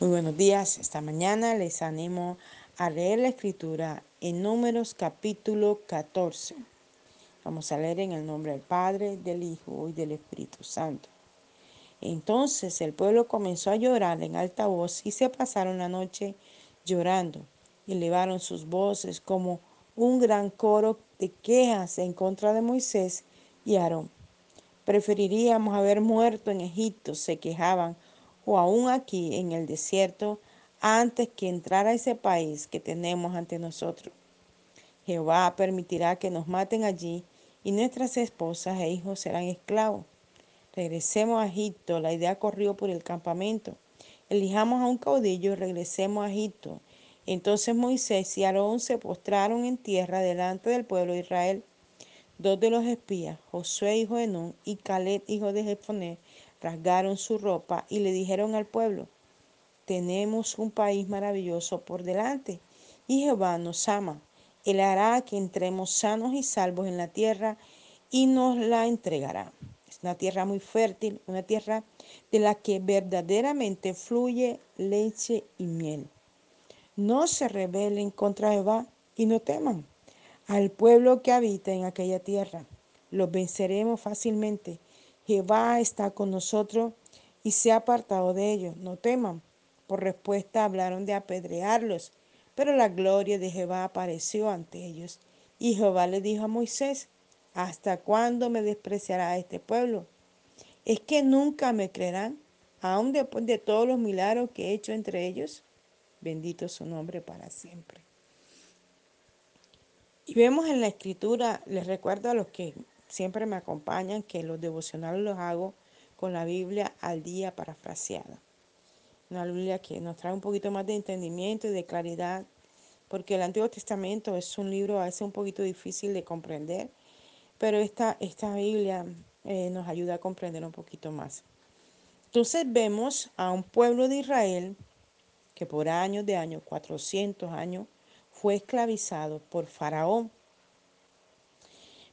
Muy buenos días. Esta mañana les animo a leer la escritura en Números capítulo 14. Vamos a leer en el nombre del Padre, del Hijo y del Espíritu Santo. Entonces el pueblo comenzó a llorar en alta voz y se pasaron la noche llorando y elevaron sus voces como un gran coro de quejas en contra de Moisés y Aarón. Preferiríamos haber muerto en Egipto, se quejaban o aún aquí en el desierto antes que entrar a ese país que tenemos ante nosotros. Jehová permitirá que nos maten allí y nuestras esposas e hijos serán esclavos. Regresemos a Egipto, la idea corrió por el campamento. Elijamos a un caudillo y regresemos a Egipto. Entonces Moisés y Aarón se postraron en tierra delante del pueblo de Israel. Dos de los espías, Josué hijo de Nun y Caleb hijo de Jefoné, rasgaron su ropa y le dijeron al pueblo, tenemos un país maravilloso por delante y Jehová nos ama. Él hará que entremos sanos y salvos en la tierra y nos la entregará. Es una tierra muy fértil, una tierra de la que verdaderamente fluye leche y miel. No se rebelen contra Jehová y no teman al pueblo que habita en aquella tierra. Los venceremos fácilmente Jehová está con nosotros y se ha apartado de ellos. No teman. Por respuesta hablaron de apedrearlos, pero la gloria de Jehová apareció ante ellos. Y Jehová le dijo a Moisés, ¿hasta cuándo me despreciará este pueblo? ¿Es que nunca me creerán, aun después de todos los milagros que he hecho entre ellos? Bendito su nombre para siempre. Y vemos en la escritura, les recuerdo a los que siempre me acompañan que los devocionales los hago con la Biblia al día parafraseada. Una Biblia que nos trae un poquito más de entendimiento y de claridad, porque el Antiguo Testamento es un libro a veces un poquito difícil de comprender, pero esta, esta Biblia eh, nos ayuda a comprender un poquito más. Entonces vemos a un pueblo de Israel que por años de años, 400 años, fue esclavizado por Faraón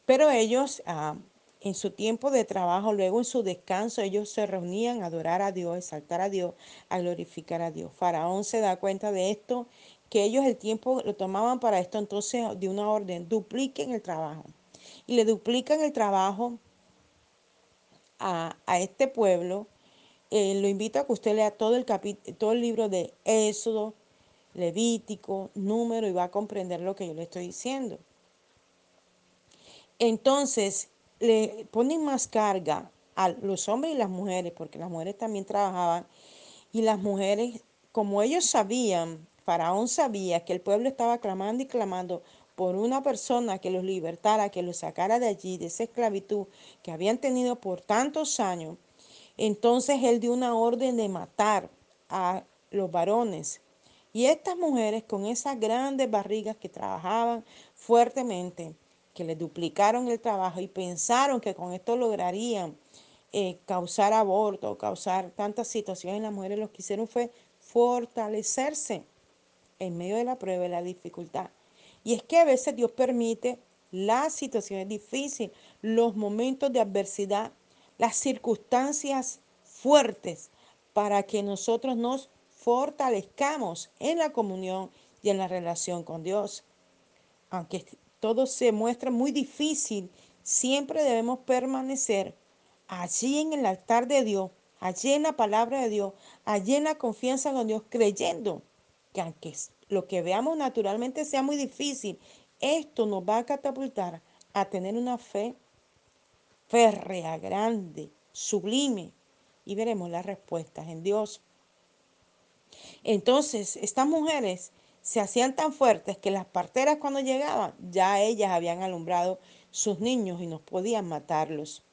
pero ellos, ah, en su tiempo de trabajo, luego en su descanso, ellos se reunían a adorar a Dios, a exaltar a Dios, a glorificar a Dios. Faraón se da cuenta de esto, que ellos el tiempo lo tomaban para esto, entonces de una orden, dupliquen el trabajo. Y le duplican el trabajo a, este pueblo. Eh, lo invito a que usted lea todo el, todo el libro de Éxodo, Levítico, Número, y va a comprender lo que yo le estoy diciendo. Entonces, le ponen más carga a los hombres y las mujeres, porque las mujeres también trabajaban, y las mujeres, como ellos sabían, Faraón sabía que el pueblo estaba clamando y clamando por una persona que los libertara, que los sacara de allí, de esa esclavitud que habían tenido por tantos años, entonces él dio una orden de matar a los varones. Y estas mujeres con esas grandes barrigas que trabajaban fuertemente, que le duplicaron el trabajo y pensaron que con esto lograrían eh, causar aborto, causar tantas situaciones en las mujeres, lo que hicieron fue fortalecerse en medio de la prueba y la dificultad. Y es que a veces Dios permite las situaciones difíciles, los momentos de adversidad, las circunstancias fuertes para que nosotros nos fortalezcamos en la comunión y en la relación con Dios. Aunque todo se muestra muy difícil, siempre debemos permanecer allí en el altar de Dios, allí en la palabra de Dios, allí en la confianza con Dios, creyendo que aunque lo que veamos naturalmente sea muy difícil, esto nos va a catapultar a tener una fe férrea, grande, sublime, y veremos las respuestas en Dios. Entonces, estas mujeres se hacían tan fuertes que las parteras cuando llegaban, ya ellas habían alumbrado sus niños y no podían matarlos.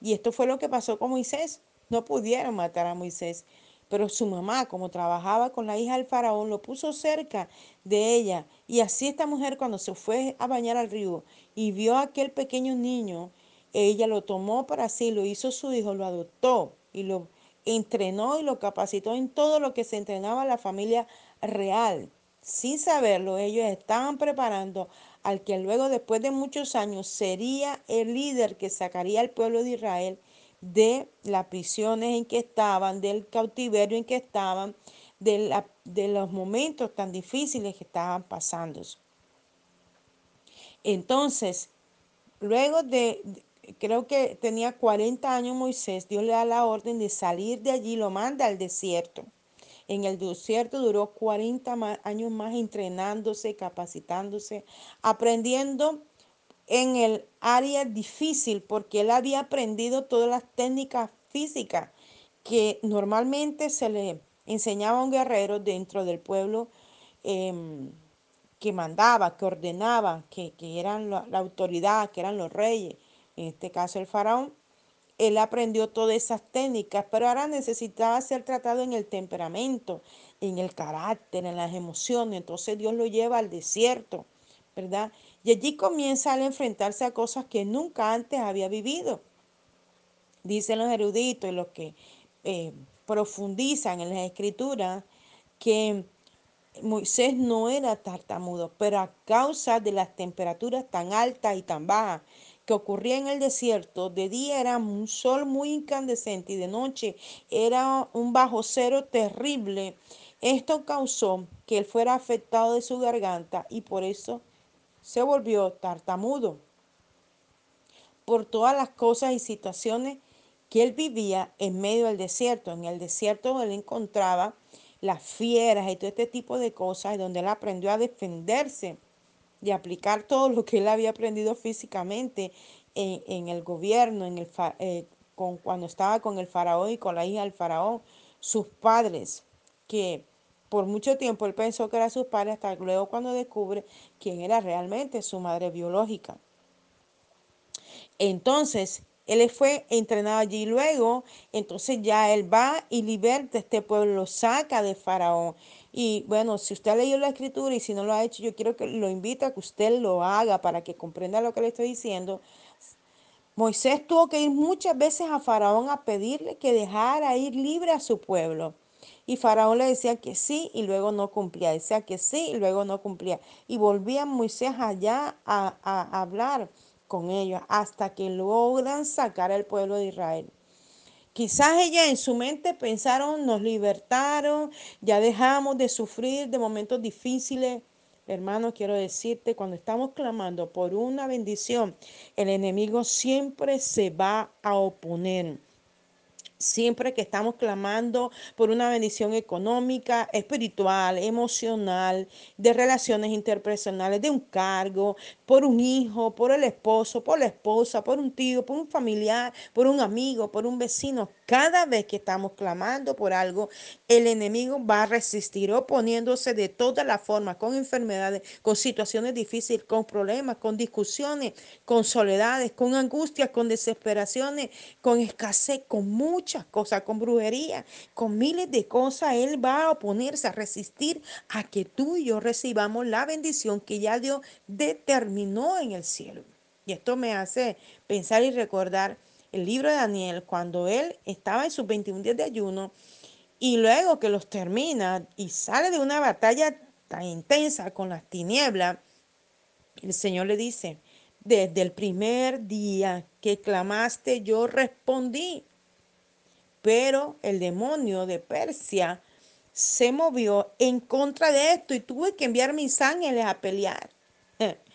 Y esto fue lo que pasó con Moisés. No pudieron matar a Moisés, pero su mamá, como trabajaba con la hija del faraón, lo puso cerca de ella. Y así esta mujer cuando se fue a bañar al río y vio a aquel pequeño niño, ella lo tomó para sí, lo hizo su hijo, lo adoptó y lo entrenó y lo capacitó en todo lo que se entrenaba la familia real sin saberlo, ellos estaban preparando al que luego, después de muchos años, sería el líder que sacaría al pueblo de Israel de las prisiones en que estaban, del cautiverio en que estaban, de, los momentos tan difíciles que estaban pasando. Entonces, luego de, creo que tenía 40 años Moisés, Dios le da la orden de salir de allí, lo manda al desierto. En el desierto duró 40 años más entrenándose, capacitándose, aprendiendo en el área difícil, porque él había aprendido todas las técnicas físicas que normalmente se le enseñaba a un guerrero dentro del pueblo em, que mandaba, que ordenaba, que, eran la autoridad, que eran los reyes, en este caso el faraón él aprendió todas esas técnicas, pero ahora necesitaba ser tratado en el temperamento, en el carácter, en las emociones. Entonces Dios lo lleva al desierto, ¿verdad? Y allí comienza a enfrentarse a cosas que nunca antes había vivido. Dicen los eruditos y los que eh, profundizan en las escrituras que Moisés no era tartamudo, pero a causa de las temperaturas tan altas y tan bajas que ocurría en el desierto, de día era un sol muy incandescente y de noche era un bajo cero terrible. Esto causó que él fuera afectado de su garganta y por eso se volvió tartamudo. Por todas las cosas y situaciones que él vivía en medio del desierto. En el desierto él encontraba las fieras y todo este tipo de cosas, donde él aprendió a defenderse de aplicar todo lo que él había aprendido físicamente en, el gobierno, en el, eh, con, cuando estaba con el faraón y con la hija del faraón, sus padres, que por mucho tiempo él pensó que eran sus padres, hasta luego cuando descubre quién era realmente su madre biológica. Entonces, él fue entrenado allí luego, entonces ya él va y liberta a este pueblo, lo saca de Faraón. Y bueno, si usted ha leído la escritura y si no lo ha hecho, yo quiero que lo invite a que usted lo haga para que comprenda lo que le estoy diciendo. Moisés tuvo que ir muchas veces a Faraón a pedirle que dejara ir libre a su pueblo. Y Faraón le decía que sí y luego no cumplía. Decía que sí y luego no cumplía. Y volvía Moisés allá a, a hablar con ellos hasta que logran sacar al pueblo de Israel. Quizás ella en su mente pensaron, nos libertaron, ya dejamos de sufrir de momentos difíciles. Hermano, quiero decirte, cuando estamos clamando por una bendición, el enemigo siempre se va a oponer. Siempre que estamos clamando por una bendición económica, espiritual, emocional, de relaciones interpersonales, de un cargo, por un hijo, por el esposo, por la esposa, por un tío, por un familiar, por un amigo, por un vecino, cada vez que estamos clamando por algo, el enemigo va a resistir oponiéndose de todas las formas, con enfermedades, con situaciones difíciles, con problemas, con discusiones, con soledades, con angustias, con desesperaciones, con escasez, con muchas cosas, con brujería, con miles de cosas. Él va a oponerse, a resistir a que tú y yo recibamos la bendición que ya Dios determinó en el cielo. Y esto me hace pensar y recordar el libro de Daniel, cuando él estaba en sus 21 días de ayuno y luego que los termina y sale de una batalla tan intensa con las tinieblas, el Señor le dice, desde el primer día que clamaste, yo respondí. Pero el demonio de Persia se movió en contra de esto y tuve que enviar mis ángeles a pelear.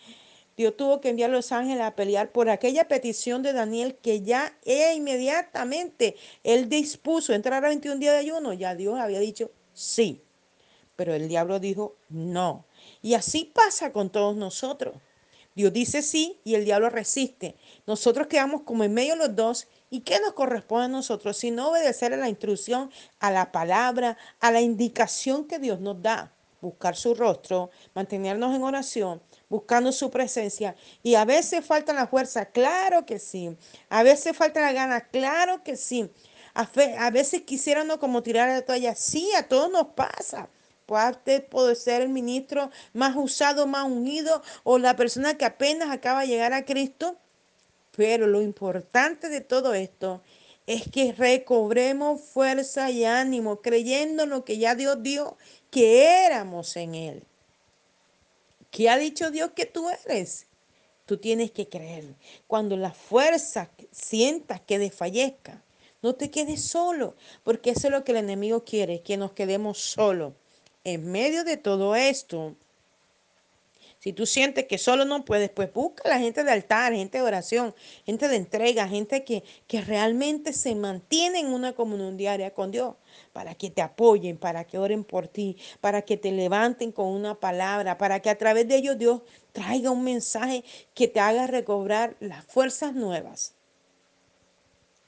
Dios tuvo que enviar los ángeles a pelear por aquella petición de Daniel que ya e inmediatamente él dispuso entrar a 21 días de ayuno. Ya Dios había dicho sí, pero el diablo dijo no. Y así pasa con todos nosotros. Dios dice sí y el diablo resiste. Nosotros quedamos como en medio los dos ¿Y qué nos corresponde a nosotros? Si no obedecer a la instrucción, a la palabra, a la indicación que Dios nos da. Buscar su rostro, mantenernos en oración, buscando su presencia. Y a veces falta la fuerza, claro que sí. A veces falta la gana, claro que sí. A, veces quisiéramos como tirar la toalla, sí, a todos nos pasa. Puede, ser el ministro más usado, más unido, o la persona que apenas acaba de llegar a Cristo pero lo importante de todo esto es que recobremos fuerza y ánimo creyendo lo que ya Dios dio que éramos en Él. ¿Qué ha dicho Dios que tú eres? Tú tienes que creer. Cuando la fuerza sientas que desfallezca, No te quedes solo, porque eso es lo que el enemigo quiere, que nos quedemos solos. En medio de todo esto, si tú sientes que solo no puedes, pues busca a la gente de altar, gente de oración, gente de entrega, gente que, que realmente se mantiene en una comunión diaria con Dios, para que te apoyen, para que oren por ti, para que te levanten con una palabra, para que a través de ellos Dios traiga un mensaje que te haga recobrar las fuerzas nuevas.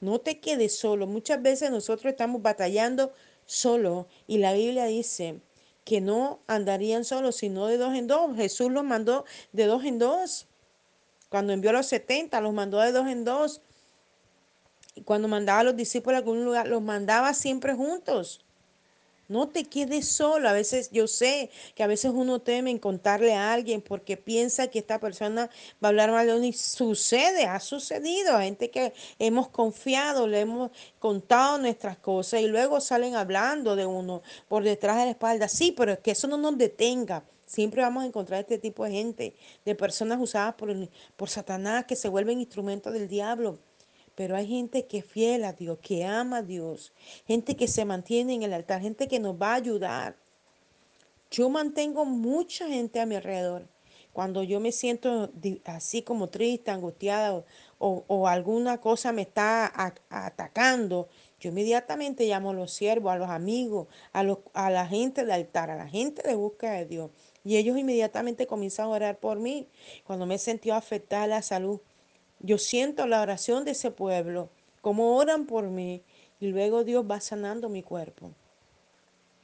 No te quedes solo. Muchas veces nosotros estamos batallando solo y la Biblia dice que no andarían solos, sino de dos en dos. Jesús los mandó de dos en dos. Cuando envió a los 70, los mandó de dos en dos. Y cuando mandaba a los discípulos a algún lugar, los mandaba siempre juntos. No te quedes solo. A veces yo sé que a veces uno teme en contarle a alguien porque piensa que esta persona va a hablar mal de uno y sucede, ha sucedido. A gente que hemos confiado, le hemos contado nuestras cosas y luego salen hablando de uno por detrás de la espalda. Sí, pero es que eso no nos detenga. Siempre vamos a encontrar este tipo de gente, de personas usadas por, por Satanás que se vuelven instrumentos del diablo. Pero hay gente que es fiel a Dios, que ama a Dios, gente que se mantiene en el altar, gente que nos va a ayudar. Yo mantengo mucha gente a mi alrededor. Cuando yo me siento así como triste, angustiada o, alguna cosa me está atacando, yo inmediatamente llamo a los siervos, a los amigos, a, los, a la gente del altar, a la gente de búsqueda de Dios. Y ellos inmediatamente comienzan a orar por mí. Cuando me he sentido afectada la salud, yo siento la oración de ese pueblo, como oran por mí, y luego Dios va sanando mi cuerpo.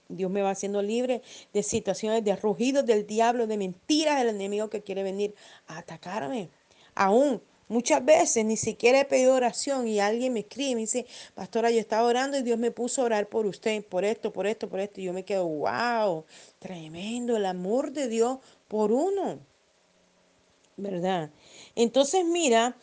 Dios me va haciendo libre de situaciones de rugidos del diablo, de mentiras del enemigo que quiere venir a atacarme. Aún muchas veces ni siquiera he pedido oración y alguien me escribe y me dice, pastora, yo estaba orando y Dios me puso a orar por usted, por esto, por esto, por esto. Y yo me quedo, wow, tremendo el amor de Dios por uno. ¿Verdad? Entonces mira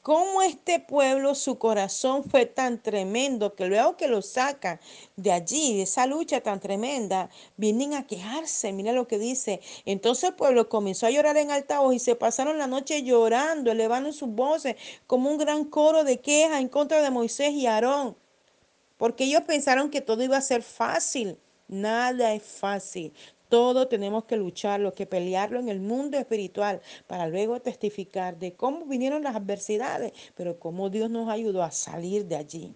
cómo este pueblo, su corazón fue tan tremendo que luego que lo sacan de allí, de esa lucha tan tremenda, vienen a quejarse. Mira lo que dice. Entonces el pueblo comenzó a llorar en alta voz y se pasaron la noche llorando, elevando sus voces como un gran coro de queja en contra de Moisés y Aarón. Porque ellos pensaron que todo iba a ser fácil. Nada es fácil. Todo tenemos que lucharlo, que pelearlo en el mundo espiritual para luego testificar de cómo vinieron las adversidades, pero cómo Dios nos ayudó a salir de allí.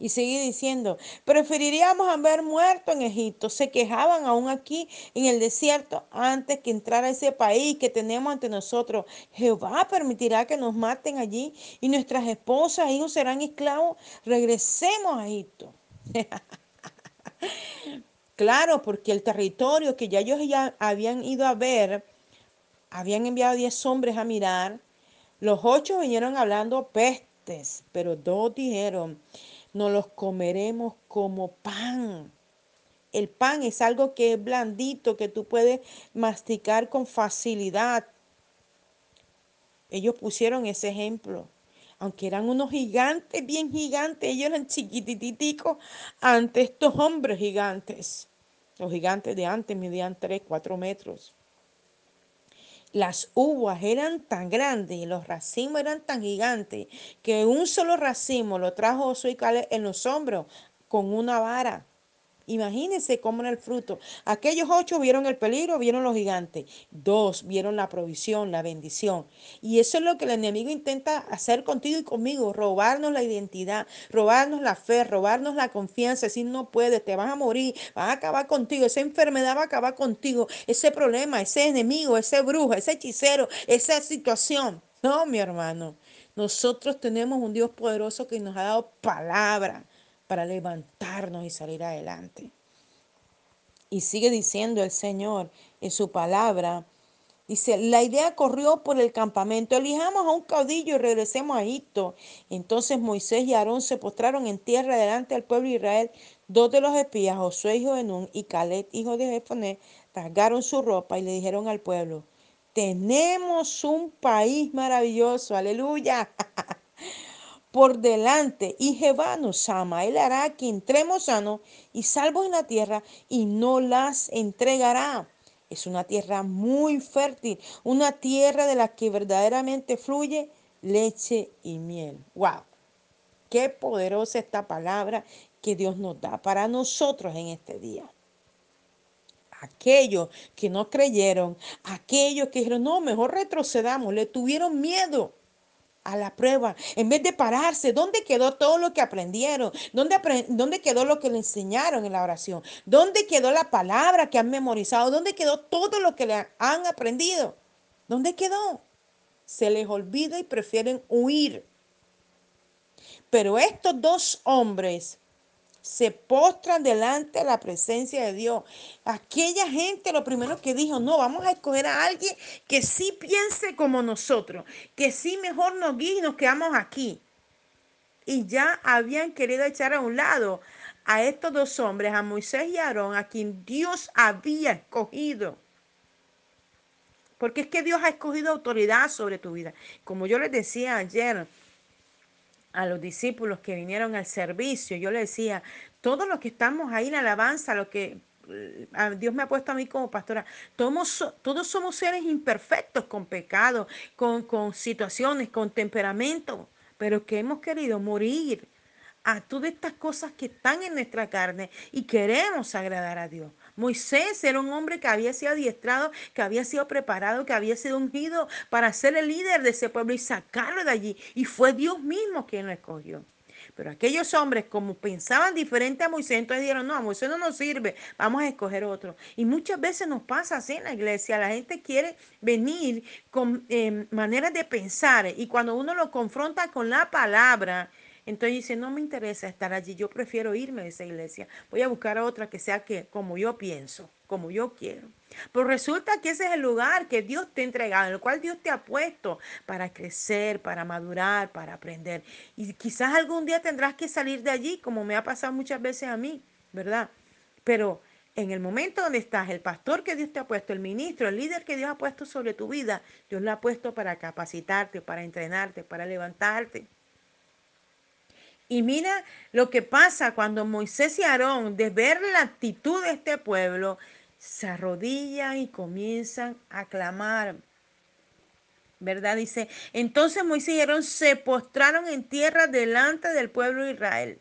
Y sigue diciendo, preferiríamos haber muerto en Egipto. Se quejaban aún aquí en el desierto antes que entrar a ese país que tenemos ante nosotros. Jehová permitirá que nos maten allí y nuestras esposas e hijos serán esclavos. Regresemos a Egipto. Claro, porque el territorio que ya ellos ya habían ido a ver, habían enviado diez hombres a mirar. Los ocho vinieron hablando pestes, pero dos dijeron, no los comeremos como pan. El pan es algo que es blandito, que tú puedes masticar con facilidad. Ellos pusieron ese ejemplo aunque eran unos gigantes, bien gigantes, ellos eran chiquititicos ante estos hombres gigantes. Los gigantes de antes medían 3, 4 metros. Las uvas eran tan grandes y los racimos eran tan gigantes que un solo racimo lo trajo Josué en los hombros con una vara. Imagínense cómo era el fruto. Aquellos ocho vieron el peligro, vieron los gigantes. Dos vieron la provisión, la bendición. Y eso es lo que el enemigo intenta hacer contigo y conmigo, robarnos la identidad, robarnos la fe, robarnos la confianza, Si no puedes, te vas a morir, vas a acabar contigo, esa enfermedad va a acabar contigo, ese problema, ese enemigo, ese brujo, ese hechicero, esa situación. No, mi hermano, nosotros tenemos un Dios poderoso que nos ha dado palabra para levantarnos y salir adelante. Y sigue diciendo el Señor en su palabra, dice, la idea corrió por el campamento, elijamos a un caudillo y regresemos a Egipto. Entonces Moisés y Aarón se postraron en tierra delante del pueblo de Israel. Dos de los espías, Josué hijo de Nun y Caleb hijo de Jefoné, rasgaron su ropa y le dijeron al pueblo, tenemos un país maravilloso, aleluya. por delante y Jehová nos ama. Él hará que entremos sanos y salvos en la tierra y no las entregará. Es una tierra muy fértil, una tierra de la que verdaderamente fluye leche y miel. ¡Wow! Qué poderosa esta palabra que Dios nos da para nosotros en este día. Aquellos que no creyeron, aquellos que dijeron, no, mejor retrocedamos, le tuvieron miedo a la prueba, en vez de pararse, ¿dónde quedó todo lo que aprendieron? ¿Dónde, ¿Dónde quedó lo que le enseñaron en la oración? ¿Dónde quedó la palabra que han memorizado? ¿Dónde quedó todo lo que le han aprendido? ¿Dónde quedó? Se les olvida y prefieren huir. Pero estos dos hombres se postran delante de la presencia de Dios. Aquella gente lo primero que dijo, no, vamos a escoger a alguien que sí piense como nosotros, que sí mejor nos guíe y nos quedamos aquí. Y ya habían querido echar a un lado a estos dos hombres, a Moisés y a Aarón, a quien Dios había escogido. Porque es que Dios ha escogido autoridad sobre tu vida. Como yo les decía ayer, a los discípulos que vinieron al servicio, yo le decía, todos los que estamos ahí en alabanza, lo que eh, Dios me ha puesto a mí como pastora, todos, todos somos seres imperfectos con pecado, con, con situaciones, con temperamento, pero que hemos querido morir a todas estas cosas que están en nuestra carne y queremos agradar a Dios. Moisés era un hombre que había sido adiestrado, que había sido preparado, que había sido ungido para ser el líder de ese pueblo y sacarlo de allí. Y fue Dios mismo quien lo escogió. Pero aquellos hombres, como pensaban diferente a Moisés, entonces dijeron, no, a Moisés no nos sirve, vamos a escoger otro. Y muchas veces nos pasa así en la iglesia, la gente quiere venir con eh, maneras de pensar y cuando uno lo confronta con la palabra, entonces dice, no me interesa estar allí, yo prefiero irme de esa iglesia. Voy a buscar a otra que sea que como yo pienso, como yo quiero. Pero resulta que ese es el lugar que Dios te ha entregado, en el cual Dios te ha puesto para crecer, para madurar, para aprender. Y quizás algún día tendrás que salir de allí, como me ha pasado muchas veces a mí, ¿verdad? Pero en el momento donde estás, el pastor que Dios te ha puesto, el ministro, el líder que Dios ha puesto sobre tu vida, Dios lo ha puesto para capacitarte, para entrenarte, para levantarte. Y mira lo que pasa cuando Moisés y Aarón, de ver la actitud de este pueblo, se arrodillan y comienzan a clamar. ¿Verdad? Dice, entonces Moisés y Aarón se postraron en tierra delante del pueblo de Israel.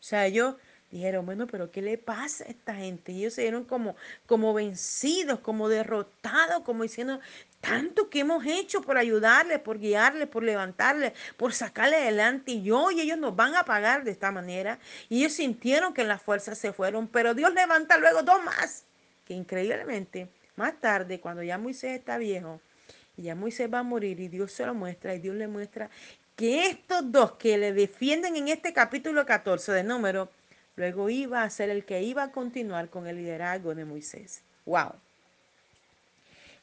O sea, ellos dijeron, bueno, pero ¿qué le pasa a esta gente? Y ellos se dieron como, como vencidos, como derrotados, como diciendo, tanto que hemos hecho por ayudarles, por guiarles, por levantarles, por sacarle adelante. Y hoy ellos nos van a pagar de esta manera. Y ellos sintieron que las fuerzas se fueron, pero Dios levanta luego dos más. Que increíblemente, más tarde, cuando ya Moisés está viejo, y ya Moisés va a morir y Dios se lo muestra y Dios le muestra que estos dos que le defienden en este capítulo 14 de número, luego iba a ser el que iba a continuar con el liderazgo de Moisés. ¡Wow!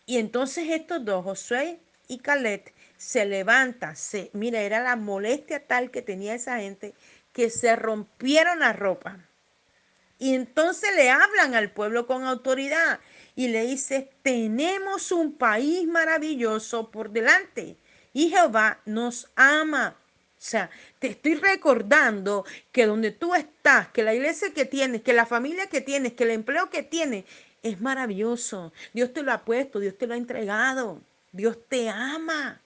Y entonces estos dos, Josué y Caleb, se levantan. Mira, era la molestia tal que tenía esa gente que se rompieron la ropa. Y entonces le hablan al pueblo con autoridad y le dice, tenemos un país maravilloso por delante y Jehová nos ama. O sea, te estoy recordando que donde tú estás, que la iglesia que tienes, que la familia que tienes, que el empleo que tienes, es maravilloso. Dios te lo ha puesto, Dios te lo ha entregado. Dios te ama.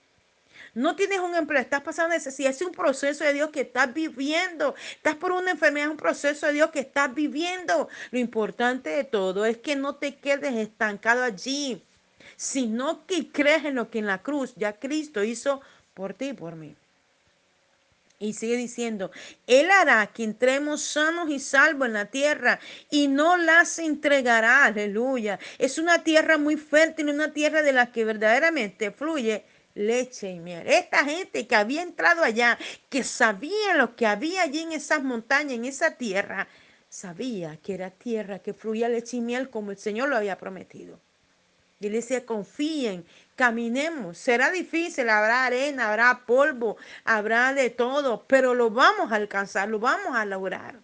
No tienes un empleo, estás pasando necesidad. Es un proceso de Dios que estás viviendo. Estás por una enfermedad, es un proceso de Dios que estás viviendo. Lo importante de todo es que no te quedes estancado allí, sino que crees en lo que en la cruz ya Cristo hizo por ti y por mí. Y sigue diciendo, Él hará que entremos sanos y salvos en la tierra y no las entregará. Aleluya. Es una tierra muy fértil, una tierra de la que verdaderamente fluye leche y miel. Esta gente que había entrado allá, que sabía lo que había allí en esas montañas, en esa tierra, sabía que era tierra que fluía leche y miel como el Señor lo había prometido. Decía, confíen, caminemos. Será difícil, habrá arena, habrá polvo, habrá de todo, pero lo vamos a alcanzar, lo vamos a lograr.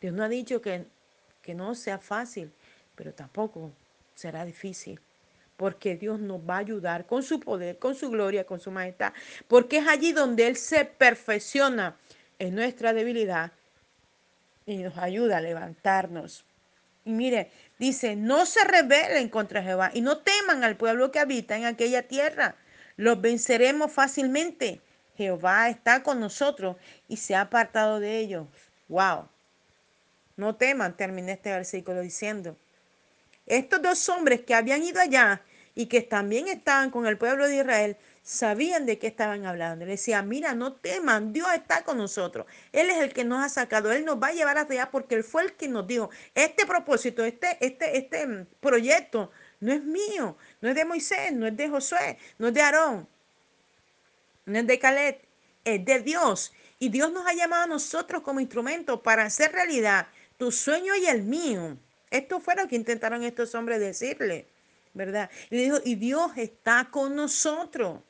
Dios no ha dicho que, que no sea fácil, pero tampoco será difícil. Porque Dios nos va a ayudar con su poder, con su gloria, con su majestad. Porque es allí donde Él se perfecciona en nuestra debilidad y nos ayuda a levantarnos. Y mire, Dice, no se rebelen contra Jehová y no teman al pueblo que habita en aquella tierra. Los venceremos fácilmente. Jehová está con nosotros y se ha apartado de ellos. Wow. No teman, terminé este versículo diciendo. Estos dos hombres que habían ido allá y que también estaban con el pueblo de Israel, sabían de qué estaban hablando. Le decía, mira, no teman, Dios está con nosotros. Él es el que nos ha sacado, Él nos va a llevar hasta allá porque Él fue el que nos dijo, este propósito, este, este, este mm, proyecto no es mío, no es de Moisés, no es de Josué, no es de Aarón, no es de Caleb, es de Dios. Y Dios nos ha llamado a nosotros como instrumento para hacer realidad tu sueño y el mío. Esto fue lo que intentaron estos hombres decirle, ¿verdad? Y dijo, y Dios está con nosotros.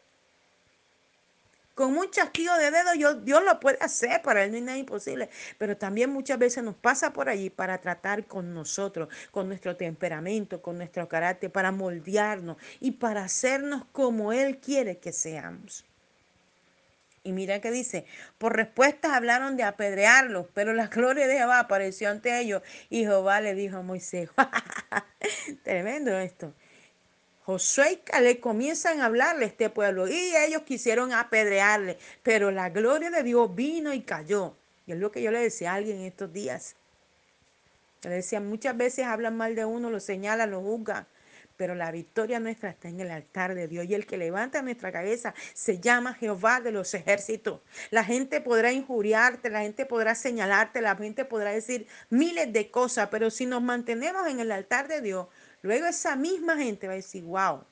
Con un chasquido de dedo Dios lo puede hacer, para Él no hay nada imposible. Pero también muchas veces nos pasa por allí para tratar con nosotros, con nuestro temperamento, con nuestro carácter, para moldearnos y para hacernos como Él quiere que seamos. Y mira que dice, por respuestas hablaron de apedrearlos, pero la gloria de Jehová apareció ante ellos y Jehová le dijo a Moisés, tremendo esto. Josué Caleb comienzan a hablarle a este pueblo y ellos quisieron apedrearle, pero la gloria de Dios vino y cayó. Y es lo que yo le decía a alguien en estos días. le decía, muchas veces hablan mal de uno, lo señalan, lo juzgan pero la victoria nuestra está en el altar de Dios y el que levanta nuestra cabeza se llama Jehová de los ejércitos. La gente podrá injuriarte, la gente podrá señalarte, la gente podrá decir miles de cosas, pero si nos mantenemos en el altar de Dios, luego esa misma gente va a decir, wow,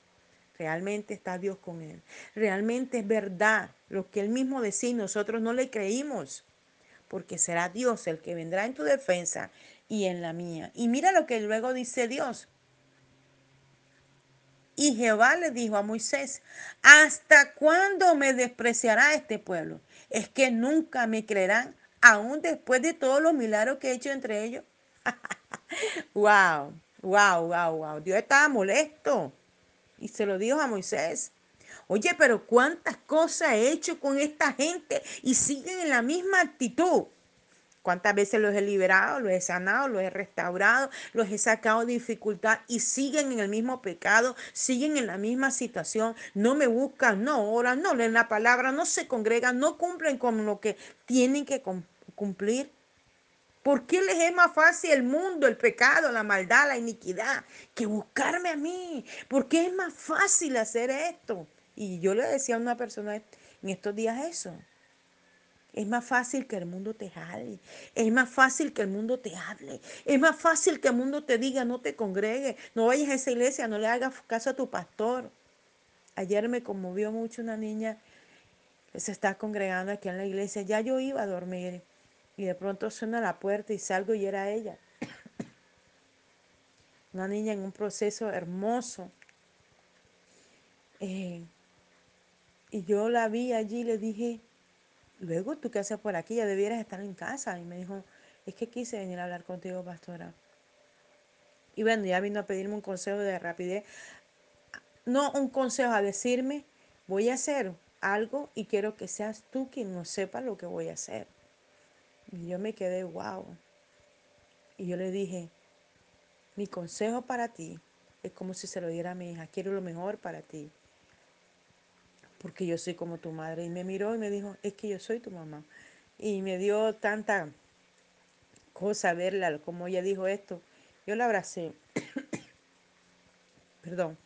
realmente está Dios con él. Realmente es verdad lo que él mismo decía, nosotros no le creímos, porque será Dios el que vendrá en tu defensa y en la mía. Y mira lo que luego dice Dios. Y Jehová le dijo a Moisés, ¿hasta cuándo me despreciará este pueblo? ¿Es que nunca me creerán, aún después de todos los milagros que he hecho entre ellos? wow, wow, wow, wow. Dios estaba molesto y se lo dijo a Moisés. Oye, pero cuántas cosas he hecho con esta gente y siguen en la misma actitud. ¿Cuántas veces los he liberado, los he sanado, los he restaurado, los he sacado de dificultad y siguen en el mismo pecado, siguen en la misma situación? No me buscan, no oran, no leen la palabra, no se congregan, no cumplen con lo que tienen que cumplir. ¿Por qué les es más fácil el mundo, el pecado, la maldad, la iniquidad, que buscarme a mí? ¿Por qué es más fácil hacer esto? Y yo le decía a una persona en estos días eso. Es más fácil que el mundo te jale. Es más fácil que el mundo te hable. Es más fácil que el mundo te diga, no te congregue, no vayas a esa iglesia, no le hagas caso a tu pastor. Ayer me conmovió mucho una niña que se está congregando aquí en la iglesia. Ya yo iba a dormir y de pronto suena la puerta y salgo y era ella. Una niña en un proceso hermoso. Eh, y yo la vi allí y le dije, Luego, ¿tú qué haces por aquí? Ya debieras estar en casa. Y me dijo, es que quise venir a hablar contigo, pastora. Y bueno, ya vino a pedirme un consejo de rapidez. No un consejo, a decirme, voy a hacer algo y quiero que seas tú quien no sepa lo que voy a hacer. Y yo me quedé, wow. Y yo le dije, mi consejo para ti es como si se lo diera a mi hija, quiero lo mejor para ti porque yo soy como tu madre. Y me miró y me dijo, es que yo soy tu mamá. Y me dio tanta cosa verla, como ella dijo esto. Yo la abracé. Perdón.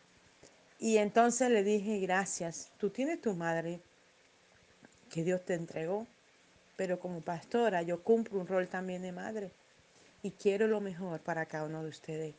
Y entonces le dije, gracias, tú tienes tu madre que Dios te entregó, pero como pastora yo cumplo un rol también de madre y quiero lo mejor para cada uno de ustedes.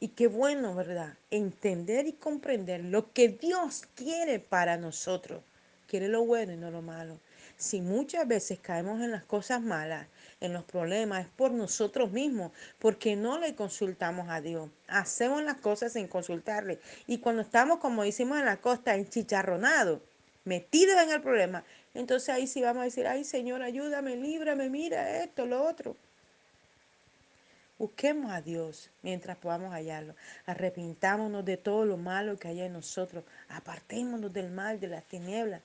Y qué bueno, ¿verdad? Entender y comprender lo que Dios quiere para nosotros. Quiere lo bueno y no lo malo. Si muchas veces caemos en las cosas malas, en los problemas, es por nosotros mismos, porque no le consultamos a Dios. Hacemos las cosas sin consultarle. Y cuando estamos, como decimos en la costa, enchicharronados, metidos en el problema, entonces ahí sí vamos a decir, ay Señor, ayúdame, líbrame, mira esto, lo otro. Busquemos a Dios mientras podamos hallarlo. Arrepintámonos de todo lo malo que hay en nosotros. Apartémonos del mal, de las tinieblas.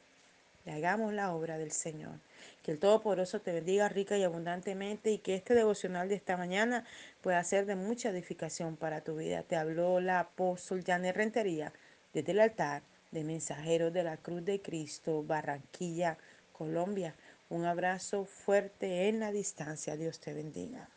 Y hagamos la obra del Señor. Que el Todopoderoso te bendiga rica y abundantemente y que este devocional de esta mañana pueda ser de mucha edificación para tu vida. Te habló la apóstol Janet Rentería desde el altar de Mensajeros de la Cruz de Cristo, Barranquilla, Colombia. Un abrazo fuerte en la distancia. Dios te bendiga.